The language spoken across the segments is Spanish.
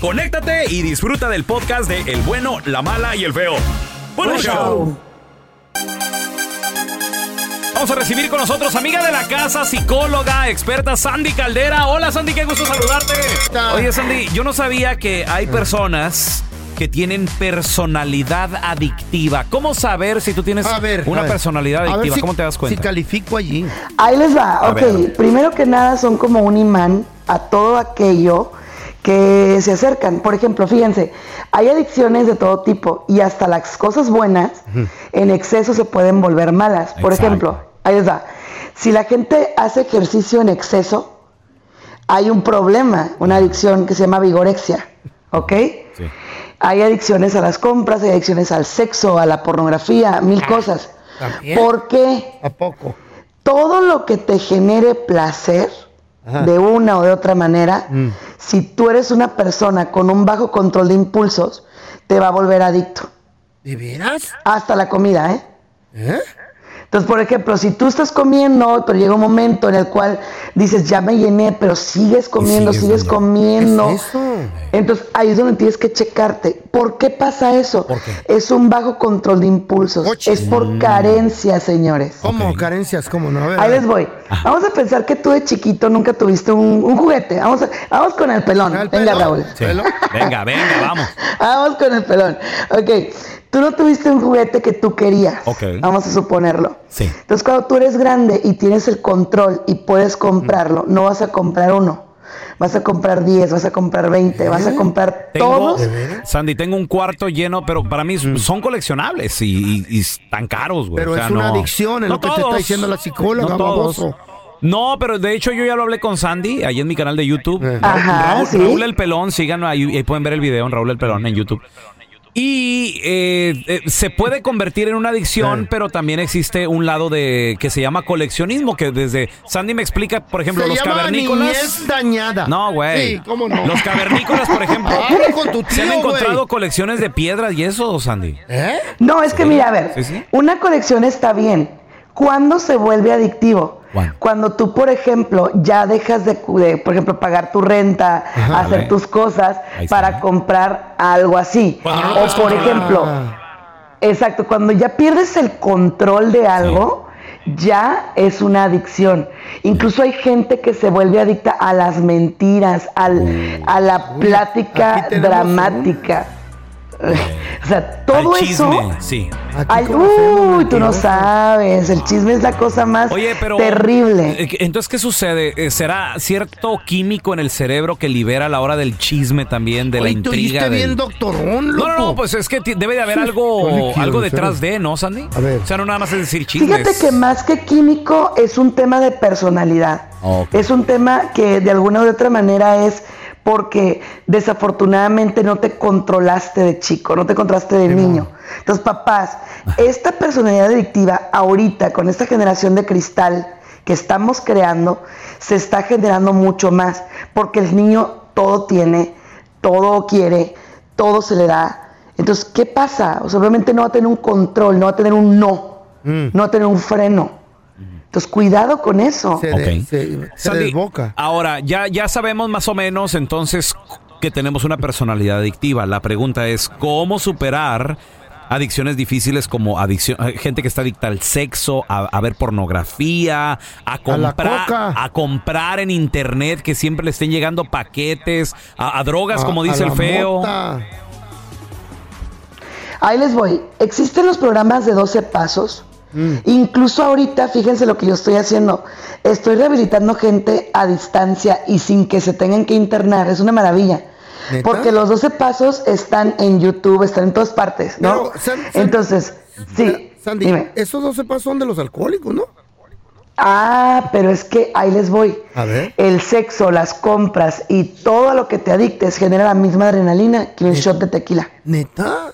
conéctate y disfruta del podcast de El bueno, la mala y el feo. ¡Buen Buen show! Vamos a recibir con nosotros amiga de la casa, psicóloga, experta Sandy Caldera. Hola Sandy, qué gusto saludarte. Oye Sandy, yo no sabía que hay personas que tienen personalidad adictiva. ¿Cómo saber si tú tienes A ver, una a ver. personalidad A ver adictiva? si- ¿Cómo te das Si cuenta? califico allí. Ahí les va, A ok. Primero que nada son como un imán a todo aquello que se acercan. Por ejemplo, fíjense, hay adicciones de todo tipo y hasta las cosas buenas en exceso se pueden volver malas. Por Exacto. ejemplo, ahí va. Si la gente hace ejercicio en exceso, hay un problema, una adicción que se llama vigorexia, ¿ok? Sí. Hay adicciones a las compras, hay adicciones al sexo, a la pornografía, mil cosas. ¿también? ¿Por qué? ¿A poco? todo lo que te genere placer Ajá. de una o de otra manera, Mm. si tú eres una persona con un bajo control de impulsos, te va a volver adicto. ¿De veras? Hasta la comida, ¿eh? ¿Eh? Entonces, por ejemplo, si tú estás comiendo, pero llega un momento en el cual dices, ya me llené, pero sigues comiendo, sigues comiendo. ¿Qué es eso? Entonces, ahí es donde tienes que checarte. ¿Por qué pasa eso? ¿Por qué? Es un bajo control de impulsos. Es por carencia, señores. ¿Cómo? Carencias, ¿cómo no? A ver, a Ahí ver. les voy. Vamos a pensar que tú de chiquito nunca tuviste un, un juguete. Vamos, a- vamos con el pelón. ¿El Venga? Raúl. Venga, venga, vamos. Vamos con el pelón. Ok. Tú no tuviste un juguete que tú querías. Ok. Vamos a suponerlo. Sí. Entonces, cuando tú eres grande y tienes el control y puedes comprarlo, no vas a comprar uno. Vas a comprar 10, vas a comprar 20, vas a comprar Tengo, todos. Sandy, tengo un cuarto lleno, pero para mí son coleccionables y, y- y están caros, güey. Pero O sea, es una no- adicción, es no lo que te está todos, diciendo la psicóloga, no todos. No, pero de hecho yo ya lo hablé con Sandy ahí en mi canal de YouTube. Eh. Ajá, Raúl, sí. Raúl el Pelón, síganlo ahí, ahí pueden ver el video en Raúl el Pelón en YouTube. Y eh, eh, se puede convertir en una adicción, pero también existe un lado de que se llama coleccionismo, que desde Sandy me explica, por ejemplo, Se los llama cavernícolas. niñez dañada. No, güey. Sí, ¿cómo no? Los cavernícolas, por ejemplo. Habla con tu Se han encontrado colecciones de piedras y eso, Sandy. ¿Eh? No, es que mira, a ver, Sí, sí. una colección está bien. ¿Cuándo se vuelve adictivo? Cuando tú, por ejemplo, ya dejas de, por ejemplo, pagar tu renta, Ajá. hacer tus cosas para comprar algo así. O por controlar. ejemplo, exacto, cuando ya pierdes el control de algo, ya es una adicción. Incluso hay gente que se vuelve adicta a las mentiras, al, a la plática tenemos dramática. O sea, todo Al eso. chisme, sí. Aquí Ay, conocemos uy, tú no sabes. El chisme es la cosa más Oye, pero. terrible. eh, Entonces, ¿qué sucede? Eh, ¿Será cierto químico en el cerebro que libera a la hora del chisme también, de la Oye, intriga? del- bien, doctorón, loco. No, no, no, pues es que debe de haber Sí. algo, algo detrás de, ¿no, Sandy? A ver. O sea, no nada más es decir chismes. Fíjate que más que químico es un tema de personalidad. Es un tema que de alguna u otra manera es porque desafortunadamente no te controlaste de chico, no te controlaste de niño. Entonces, papás, esta personalidad adictiva ahorita con esta generación de cristal que estamos creando, se está generando mucho más, porque el niño todo tiene, todo quiere, todo se le da. Entonces, ¿qué pasa? O sea, obviamente no va a tener un control, no va a tener un no, no va a tener un freno. Entonces, cuidado con eso. Se, Ok. de- se, se Sandy, desboca. Ahora, ya, ya sabemos más o menos entonces que tenemos una personalidad adictiva. La pregunta es, ¿cómo superar adicciones difíciles como adicción, eh, gente que está adicta al sexo, a, a ver pornografía, a comprar, a comprar en internet que siempre le estén llegando paquetes, a, a drogas, como dice a el feo? mota. Ahí les voy. Existen los programas de 12 pasos. Incluso ahorita, fíjense lo que yo estoy haciendo. Estoy rehabilitando gente a distancia y sin que se tengan que internar. Es una maravilla. ¿Neta? Porque los 12 pasos están en YouTube, están en todas partes, ¿no? Pero, San- San- Entonces, sí. Sandy, dime. esos 12 pasos son de los alcohólicos, ¿no? Ah, pero es que ahí les voy. A ver. El sexo, las compras y todo lo que te adictes genera la misma adrenalina que un shot de tequila. ¿Neta?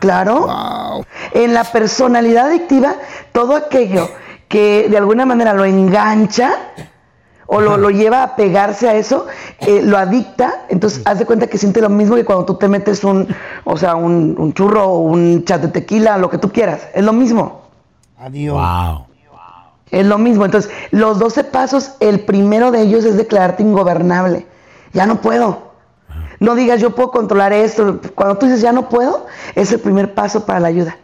Claro. Wow. En la personalidad adictiva, todo aquello que de alguna manera lo engancha o lo, lo lleva a pegarse a eso, eh, lo adicta, entonces haz de cuenta que siente lo mismo que cuando tú te metes un, o sea, un, un churro o un chat de tequila, lo que tú quieras, es lo mismo. Adiós. Wow. Es lo mismo. Entonces, los 12 pasos, el primero de ellos es declararte ingobernable. Ya no puedo. No digas yo puedo controlar esto. Cuando tú dices ya no puedo, es el primer paso para la ayuda.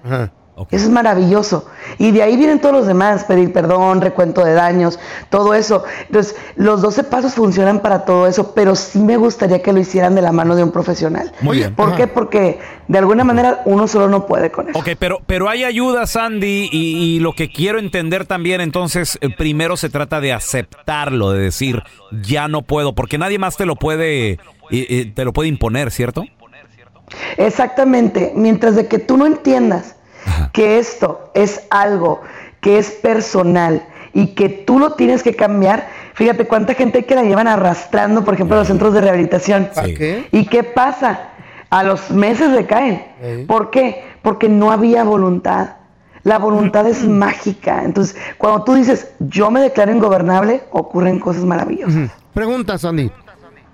Eso es maravilloso. Y de ahí vienen todos los demás, pedir perdón, recuento de daños, todo eso. Entonces, los 12 pasos funcionan para todo eso, pero sí me gustaría que lo hicieran de la mano de un profesional. Muy bien. ¿Por Ajá. qué? Porque de alguna manera uno solo no puede con eso. Ok, pero, pero hay ayuda, Sandy, y, y lo que quiero entender también, entonces, eh, primero se trata de aceptarlo, de decir, ya no puedo, porque nadie más te lo puede, eh, eh, te lo puede imponer, ¿cierto? Exactamente, mientras de que tú no entiendas que esto es algo que es personal y que tú lo tienes que cambiar, fíjate cuánta gente hay que la llevan arrastrando, por ejemplo, a los centros de rehabilitación. ¿Para qué? ¿Y qué pasa? A los meses recaen. Ey. ¿Por qué? Porque no había voluntad. La voluntad es mágica. Entonces, cuando tú dices, yo me declaro ingobernable, ocurren cosas maravillosas. Pregunta, Sandy.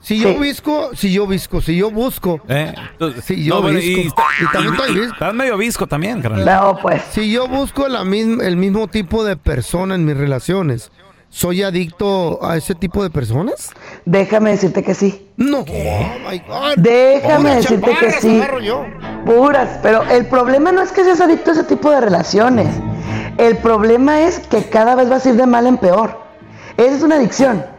Si yo visco, si yo visco, si yo busco, ¿Eh? Sí, yo bueno, visco. Y también estoy visco. Estás medio visco también, carnal. No, pues. si yo busco la misma, el mismo tipo de persona en mis relaciones, ¿soy adicto a ese tipo de personas? Déjame decirte que sí. No. Oh my God. Déjame Puras decirte que sí. yo. Puras, pero el problema no es que seas adicto a ese tipo de relaciones. El problema es que cada vez vas a ir de mal en peor. Esa es una adicción.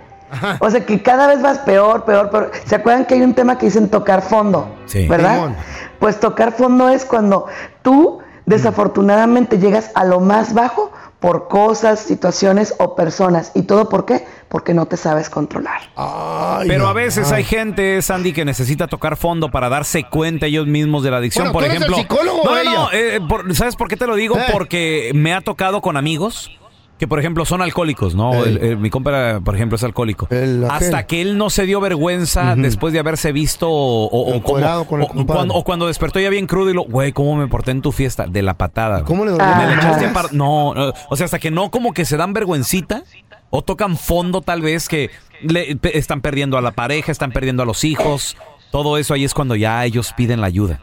O sea que cada vez vas peor, peor, peor. ¿Se acuerdan que hay un tema que dicen tocar fondo? Sí. ¿Verdad? Simón. Pues tocar fondo es cuando tú desafortunadamente llegas a lo más bajo por cosas, situaciones o personas. ¿Y todo por qué? Porque no te sabes controlar. Ay, Pero a veces hay gente, Sandy, que necesita tocar fondo para darse cuenta ellos mismos de la adicción. Bueno, por ¿tú eres el ejemplo, psicólogo no, no, eh, por- ¿sabes por qué te lo digo? Eh. Porque me ha tocado con amigos que, por ejemplo, son alcohólicos, ¿no? El- el- mi compa, por ejemplo, es alcohólico. El. Hasta que él no se dio vergüenza después de haberse visto o, o- o Encuerado como- con el o- compadre. cuando, o cuando despertó ya bien crudo y lo, güey, ¿cómo me porté en tu fiesta? De la patada. ¿Cómo le dolió? Ah. Me no, no, o sea, hasta que no como que se dan vergüencita o tocan fondo tal vez que le- están perdiendo a la pareja, están perdiendo a los hijos. Todo eso ahí es cuando ya ellos piden la ayuda.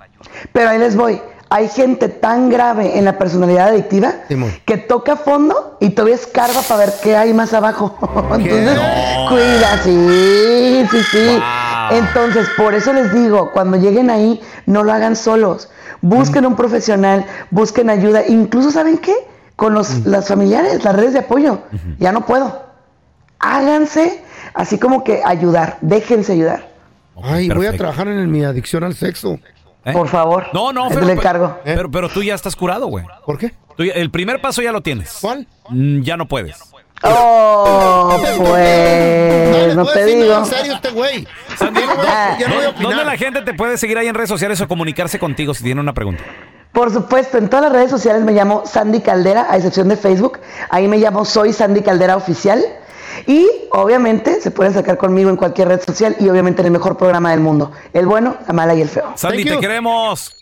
Pero ahí les voy. Hay gente tan grave en la personalidad adictiva Simón. que toca fondo y todavía escarba para ver qué hay más abajo. Entonces, cuida, sí, sí, sí. Wow. Entonces, por eso les digo, cuando lleguen ahí, no lo hagan solos. Busquen un profesional, busquen ayuda. Incluso, ¿saben qué? Con los las familiares, las redes de apoyo. Ya no puedo. Háganse así como que ayudar. Déjense ayudar. Ay, voy a trabajar en mi adicción al sexo. ¿Eh? Por favor. No, no, Ahí te pero, lo encargo. pero, pero tú ya estás curado, güey. ¿Por qué? Tú ya- el primer paso ya lo tienes. ¿Cuál? Mm, Ya no puedes. Oh, pues, no puedo te digo. en serio este güey. Sandy, Ya no voy a- ya no voy a opinar. ¿Dónde la gente te puede seguir ahí en redes sociales o comunicarse contigo si tiene una pregunta? Por supuesto, en todas las redes sociales me llamo Sandy Caldera, a excepción de Facebook. Ahí me llamo Soy Sandy Caldera Oficial. Y obviamente se pueden sacar conmigo en cualquier red social y obviamente en el mejor programa del mundo. El bueno, la mala y el feo. Sandy, te queremos.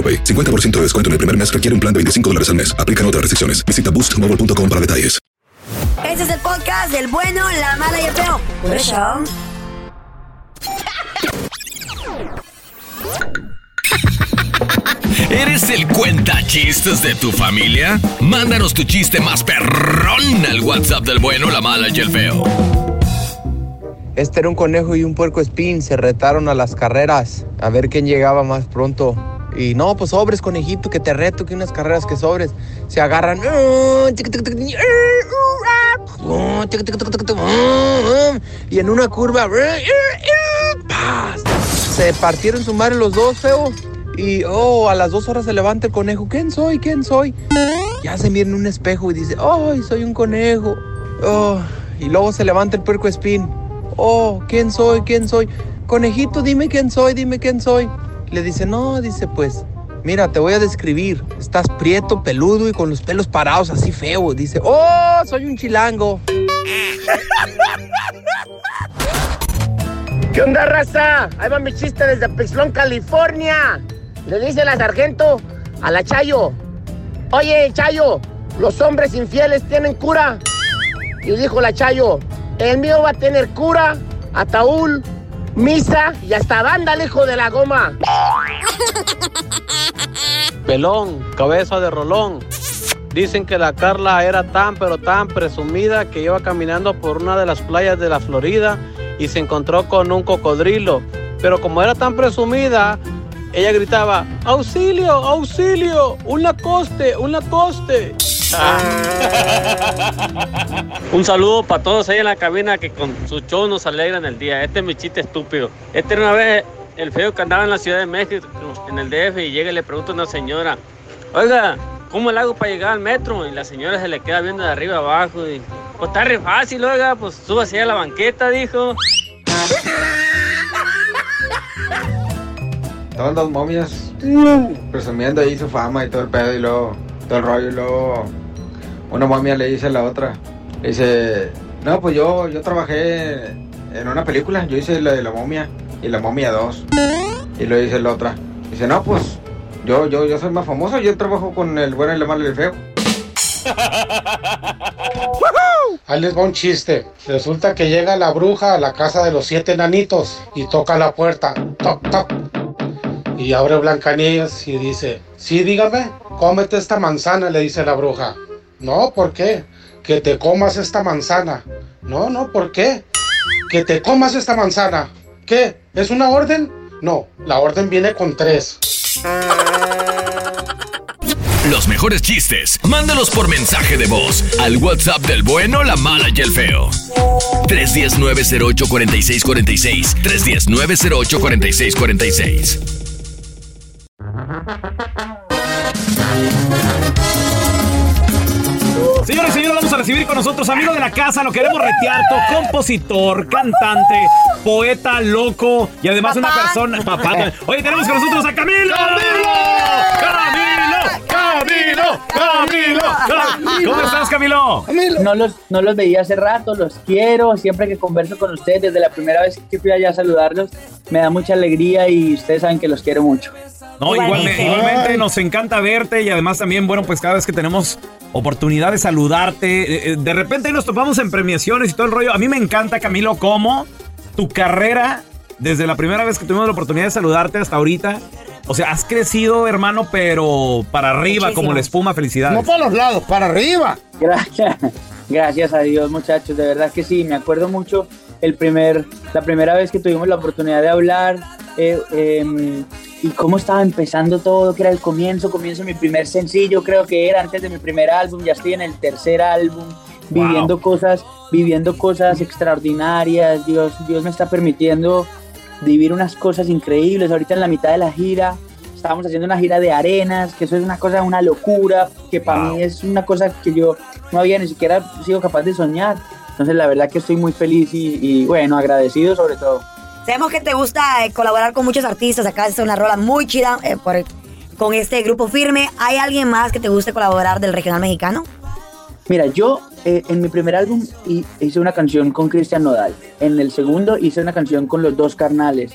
AroPay. 50% de descuento en el primer mes requiere un plan de 25 dólares al mes. Aplican otras restricciones. Visita boostmobile.com para detalles. Este es el podcast del bueno, la mala y el feo. Por eso. ¿Eres el cuenta chistes de tu familia? Mándanos tu chiste más perrón al WhatsApp del bueno, la mala y el feo. Este era un conejo y un puerco espín. Se retaron a las carreras a ver quién llegaba más pronto. Y no, pues sobres, conejito, que te reto, que unas carreras que sobres. Se agarran. Y en una curva. ¡paz! Se partieron su madre los dos, feo. Y oh, a las dos horas se levanta el conejo. ¿Quién soy? ¿Quién soy? Ya se mira en un espejo y dice, ¡ay, soy un conejo! Oh, y luego se levanta el puerco espín. Oh, ¿quién soy? ¿Quién soy? Conejito, dime quién soy, dime quién soy. Le dice, no, dice, pues, mira, te voy a describir. Estás prieto, peludo y con los pelos parados así feo. Dice, oh, soy un chilango. ¿Qué onda, raza? Ahí va mi chiste desde Pixlón, California. Le dice la sargento a la Chayo. Oye, Chayo, ¿los hombres infieles tienen cura? Y dijo la Chayo, el mío va a tener cura, ataúd, misa y hasta banda, hijo de la goma. Pelón, cabeza de rolón. Dicen que la Carla era tan pero tan presumida que iba caminando por una de las playas de la Florida y se encontró con un cocodrilo. Pero como era tan presumida, ella gritaba, auxilio, auxilio, un lacoste, un lacoste. Un saludo para todos ahí en la cabina que con su show nos alegran el día. Este es mi chiste estúpido. Este era una vez el feo que andaba en la Ciudad de México, en el DF, y llega y le pregunta a una señora, oiga, ¿cómo le hago para llegar al metro? Y la señora se le queda viendo de arriba abajo y, pues está re fácil, oiga, pues súbase a la banqueta, dijo. Estaban dos momias presumiendo ahí su fama y todo el pedo y luego todo el rollo y luego una momia le dice a la otra, le dice, no, pues yo, yo trabajé en una película, yo hice la de la momia y la momia 2 y lo dice la otra, dice, no, pues yo, yo, yo soy más famoso, yo trabajo con el bueno, el malo y el feo. Ahí les va un chiste. Resulta que llega la bruja a la casa de los siete enanitos y toca la puerta. Toc, toc. Y abre Blancanieves y dice, sí, dígame, cómete esta manzana, le dice la bruja. No, ¿por qué? Que te comas esta manzana. No, no, ¿por qué? Que te comas esta manzana. ¿Qué? ¿Es una orden? No, la orden viene con tres. Los mejores chistes, mándalos por mensaje de voz al WhatsApp del bueno, la mala y el feo. 319-08-4646. 319-08-4646. Señores y señores, vamos a recibir con nosotros amigo de la casa, lo queremos retear, to- compositor, cantante, poeta, loco y además una persona. Papá. Oye, tenemos con nosotros a Camilo. ¡Camilo! ¡Camilo! ¡Camilo! ¡Camilo! ¿Cómo estás, Camilo? No los, no los veía hace rato, los quiero. Siempre que converso con ustedes, desde la primera vez que fui allá a saludarlos, me da mucha alegría y ustedes saben que los quiero mucho. No, igualmente, igualmente nos encanta verte y además también, bueno, pues cada vez que tenemos oportunidad de saludarte, eh, eh, de repente nos topamos en premiaciones y todo el rollo. A mí me encanta, Camilo, cómo tu carrera, desde la primera vez que tuvimos la oportunidad de saludarte hasta ahorita, o sea, has crecido, hermano, pero para arriba, Muchísimo. como la espuma. Felicidades. No para los lados, para arriba. Gracias, gracias a Dios, muchachos. De verdad que sí, me acuerdo mucho el primer, la primera vez que tuvimos la oportunidad de hablar eh, em, y cómo estaba empezando todo, que era el comienzo, comienzo mi primer sencillo, creo que era antes de mi primer álbum, ya estoy en el tercer álbum, viviendo cosas, viviendo cosas extraordinarias. Dios, Dios me está permitiendo vivir unas cosas increíbles. Ahorita en la mitad de la gira estábamos haciendo una gira de arenas, que eso es una cosa, una locura, que para mí es una cosa que yo no había ni siquiera sido capaz de soñar. Entonces la verdad que estoy muy feliz y, y, bueno, agradecido sobre todo. Sabemos que te gusta eh, colaborar con muchos artistas. Acá es una rola muy chida eh, por- con este grupo firme. ¿Hay alguien más que te guste colaborar del regional mexicano? Mira, yo eh, en mi primer álbum hi- hice una canción con Cristian Nodal. En el segundo hice una canción con los dos carnales.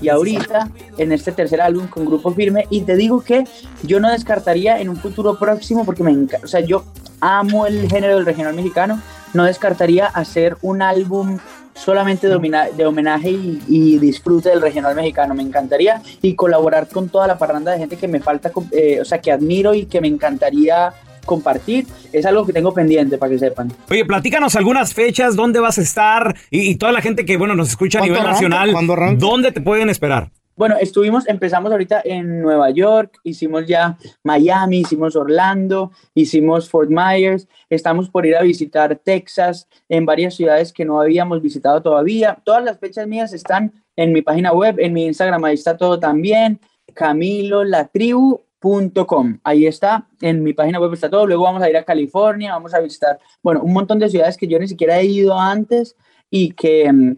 Y ahorita, en este tercer álbum con Grupo Firme, y te digo que yo no descartaría en un futuro próximo, porque me encanta, o sea, yo amo el género del regional mexicano, no descartaría hacer un álbum solamente de, homina- de homenaje y, y disfrute del regional mexicano, me encantaría, y colaborar con toda la parranda de gente que me falta, eh, o sea, que admiro y que me encantaría compartir, es algo que tengo pendiente para que sepan. Oye, platícanos algunas fechas, dónde vas a estar y, y toda la gente que, bueno, nos escucha a ¿Cuándo nivel arranca? nacional. ¿dónde te pueden esperar? Bueno, estuvimos, empezamos ahorita en Nueva York, hicimos ya Miami, hicimos Orlando, hicimos Fort Myers, estamos por ir a visitar Texas, en varias ciudades que no habíamos visitado todavía. Todas las fechas mías están en mi página web, en mi Instagram, ahí está todo también, camilolatribu.com, ahí está, en mi página web está todo. Luego vamos a ir a California, vamos a visitar, bueno, un montón de ciudades que yo ni siquiera he ido antes y que...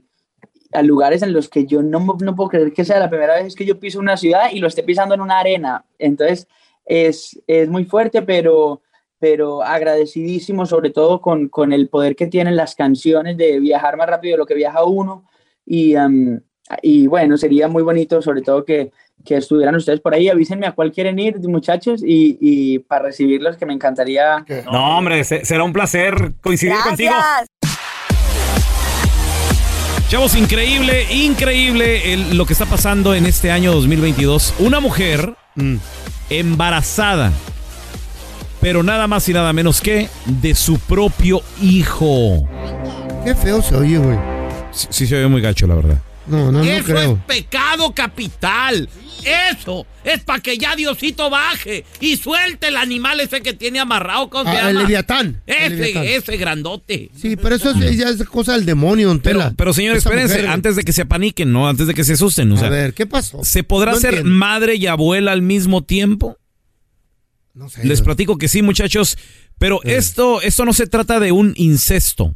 a lugares en los que yo no, no puedo creer que sea la primera vez que yo piso una ciudad y lo esté pisando en una arena. Entonces es, es muy fuerte, pero, pero agradecidísimo sobre todo con, con el poder que tienen las canciones de viajar más rápido de lo que viaja uno. Y, am, y bueno, sería muy bonito sobre todo que, que estuvieran ustedes por ahí. Avísenme a cuál quieren ir, muchachos, y, y para recibirlos que me encantaría. No, hombre, se- será un placer coincidir contigo. Chavos, increíble, increíble el- lo que está pasando en este año 2022. Una mujer embarazada, pero nada más y nada menos que de su propio hijo. Qué feo se oye, güey. Sí, sí se ve muy gacho, la verdad. No, no, no Eso creo. es pecado capital. Eso es para que ya Diosito baje y suelte el animal ese que tiene amarrado. ¿Cómo se Ah, el? Leviatán, el Ese, Leviatán. ese grandote. Sí, pero eso es, ya es cosa del demonio, don Tela. Pero señores, Esa espérense, mujer- antes de que se apaniquen, ¿no? Antes de que se asusten. O sea, A ver, ¿qué pasó? ¿Se podrá No ser entiendo. madre y abuela al mismo tiempo? Les platico que sí, muchachos. Pero esto, esto no se trata de un incesto.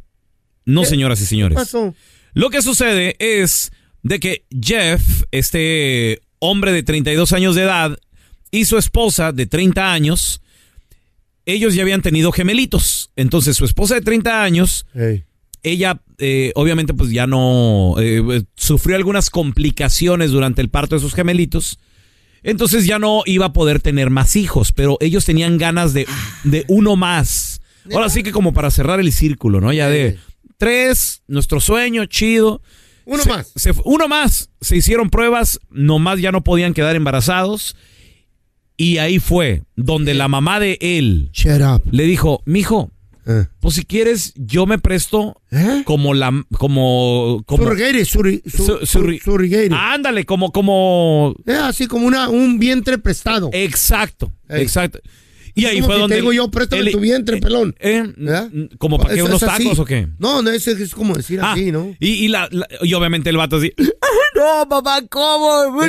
No, ¿Qué- señoras y señores. ¿Qué pasó? Lo que sucede es de que Jeff, este hombre de 32 años de edad, y su esposa de 30 años, ellos ya habían tenido gemelitos. Entonces, su esposa de 30 años, ella eh, obviamente pues ya no eh, sufrió algunas complicaciones durante el parto de sus gemelitos. Entonces ya no iba a poder tener más hijos, pero ellos tenían ganas de, de uno más. Ahora sí que como para cerrar el círculo, ¿no? Ya de tres, nuestro sueño, chido. Uno Se- más. se- uno más. Se hicieron pruebas, nomás ya no podían quedar embarazados. Y ahí fue donde la mamá de él le dijo, mijo, pues si quieres, yo me presto como la como como Surrogate, suri- surrogate. Ándale, como como Eh, así como una, un vientre prestado. Exacto, Ey. exacto. Y ahí fue donde te digo yo, préstame el- tu vientre, pelón. Eh, ¿Verdad? ¿Como para qué Es- unos así. tacos o qué? No, no, es, es como decir Ah, así, ¿no? Y, y la, la- y obviamente el vato así. No, papá, ¿cómo?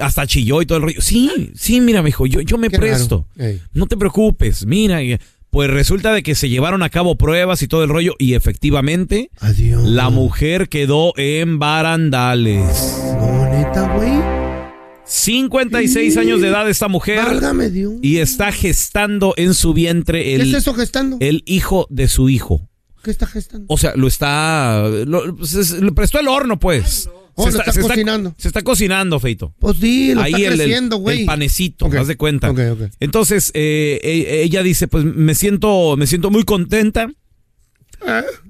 Hasta chilló y todo el rollo. Sí, sí, mira, me dijo, yo, yo me Qué presto. No te preocupes, mira. y- Pues resulta de que se llevaron a cabo pruebas y todo el rollo y efectivamente la mujer quedó en barandales. No, neta, güey. 56 años de edad esta mujer Válgame Dios. y está gestando en su vientre ¿Qué el, es eso gestando? el hijo de su hijo. ¿Qué está gestando? O sea, lo está. Lo, pues, es- le prestó el horno, pues. Oh, lo está cocinando. se está cocinando, Feito. Pues sí, lo Ahí está el, el- creciendo, güey. el panecito, haz de cuenta. ok, ok. Entonces, eh, e- ella dice, pues me siento, me siento muy contenta.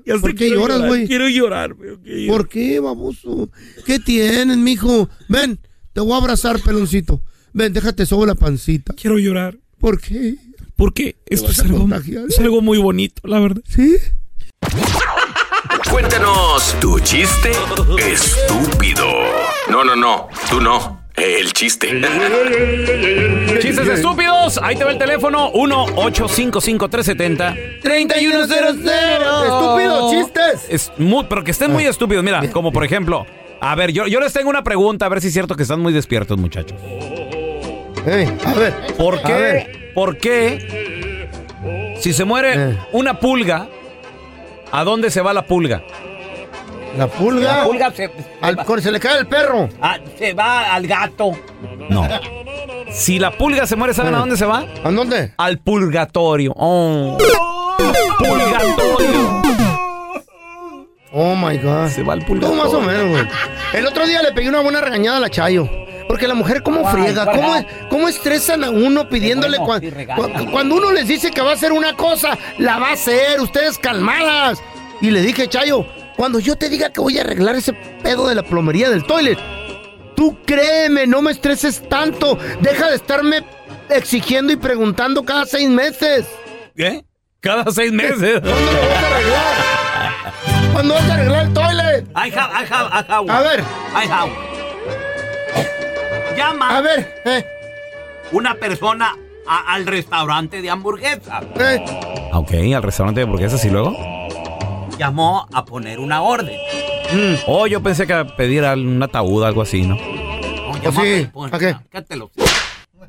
Ya sé, ¿Por qué lloras, güey? Quiero llorar, güey. ¿Por qué, baboso? ¿Qué tienes, mijo? Ven, te voy a abrazar, peloncito. Ven, déjate sobre la pancita. Quiero llorar. ¿Por qué? Porque esto es algo, es algo muy bonito, la verdad. ¿Sí? Cuéntanos tu chiste estúpido. No, no, no, tú no. El chiste. Chistes estúpidos. Ahí te va el teléfono. 1-855-370-3100. Estúpidos chistes. Es muy, pero que estén muy estúpidos. Mira, como por ejemplo. A ver, yo, yo les tengo una pregunta, a ver si es cierto que están muy despiertos, muchachos. a ver. ¿Por a qué? ver. ¿Por qué? Si se muere una pulga, ¿a dónde se va la pulga? La pulga. La pulga se, Al- se le cae el perro. Ah, se va al gato. No. Si la pulga se muere, ¿saben a dónde se va? ¿A dónde? Al purgatorio. Oh. Purgatorio. Oh my God. Se va al Tú purgatorio. más o menos, güey. El otro día le pegué una buena regañada a la Chayo. Porque la mujer, ¿cómo Ay, friega? ¿Cómo, ¿Cómo estresan a uno pidiéndole bueno, cua- cuando uno les dice que va a hacer una cosa, la va a hacer, ustedes calmadas? Y le dije, Chayo, cuando yo te diga que voy a arreglar ese pedo de la plomería del toilet, tú créeme, no me estreses tanto. Deja de estarme exigiendo y preguntando cada seis meses. ¿Qué? Cada seis meses. ¿Cuándo lo vas a arreglar? ¿Cuándo vas a arreglar el toilet? I have, I have, I have. A ver. I have. Llama. A ver, eh. Una persona a- al restaurante de hamburguesa. Eh. Ok, al restaurante de hamburguesas y luego. Llamó a poner una orden. Oh, yo pensé que a pedir un ataúd, algo así, ¿no? No, ¿O llamó sí? a, pues, ¿A qué? cállatelo.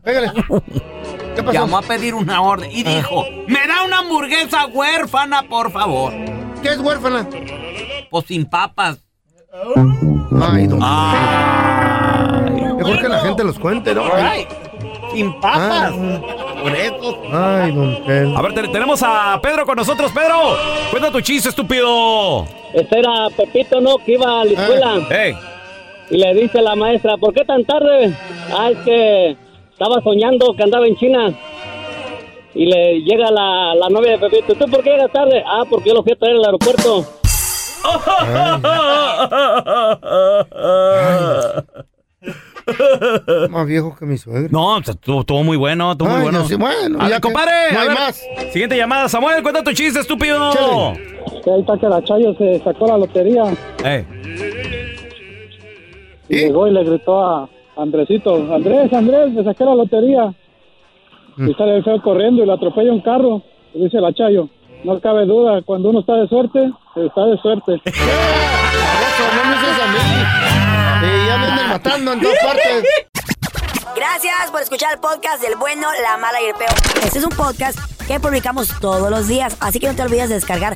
Pégale. ¿Qué pasó? Llamó a pedir una orden y dijo, me da una hamburguesa huérfana, por favor. ¿Qué es huérfana? Pues sin papas. Ay, don Mejor que la gente los cuente, ¿no? Ay, sin papas. Por eso. Ay, don Pedro. A ver, te- tenemos a Pedro con nosotros. Pedro, cuenta tu chiste, estúpido. Este era Pepito, ¿no? Que iba a la escuela. Ey. Y le dice la maestra, ¿por qué tan tarde? Ah, es que estaba soñando que andaba en China. Y le llega la, la novia de Pepito, ¿tú por qué llegas tarde? Ah, porque yo lo fui a traer al aeropuerto. Más viejo que mi suegro. No, estuvo, estuvo muy bueno, estuvo muy Ay, bueno. no, sí, bueno, A ya ver, compadre. no a hay ver, más. Siguiente llamada. Samuel, cuenta tu chiste, estúpido. Que ahí está que la Chayo se sacó la lotería. Ey. Y llegó y le gritó a Andresito, Andrés, Andrés, me saqué la lotería. Y sale el feo corriendo y le atropella un carro. Y dice la Chayo, no cabe duda, cuando uno está de suerte, está de suerte. Eso, no me dices a mí. Ya me andan matando en todas partes. Gracias por escuchar el podcast del bueno, la mala y el peor. Este es un podcast que publicamos todos los días, así que no te olvides de descargar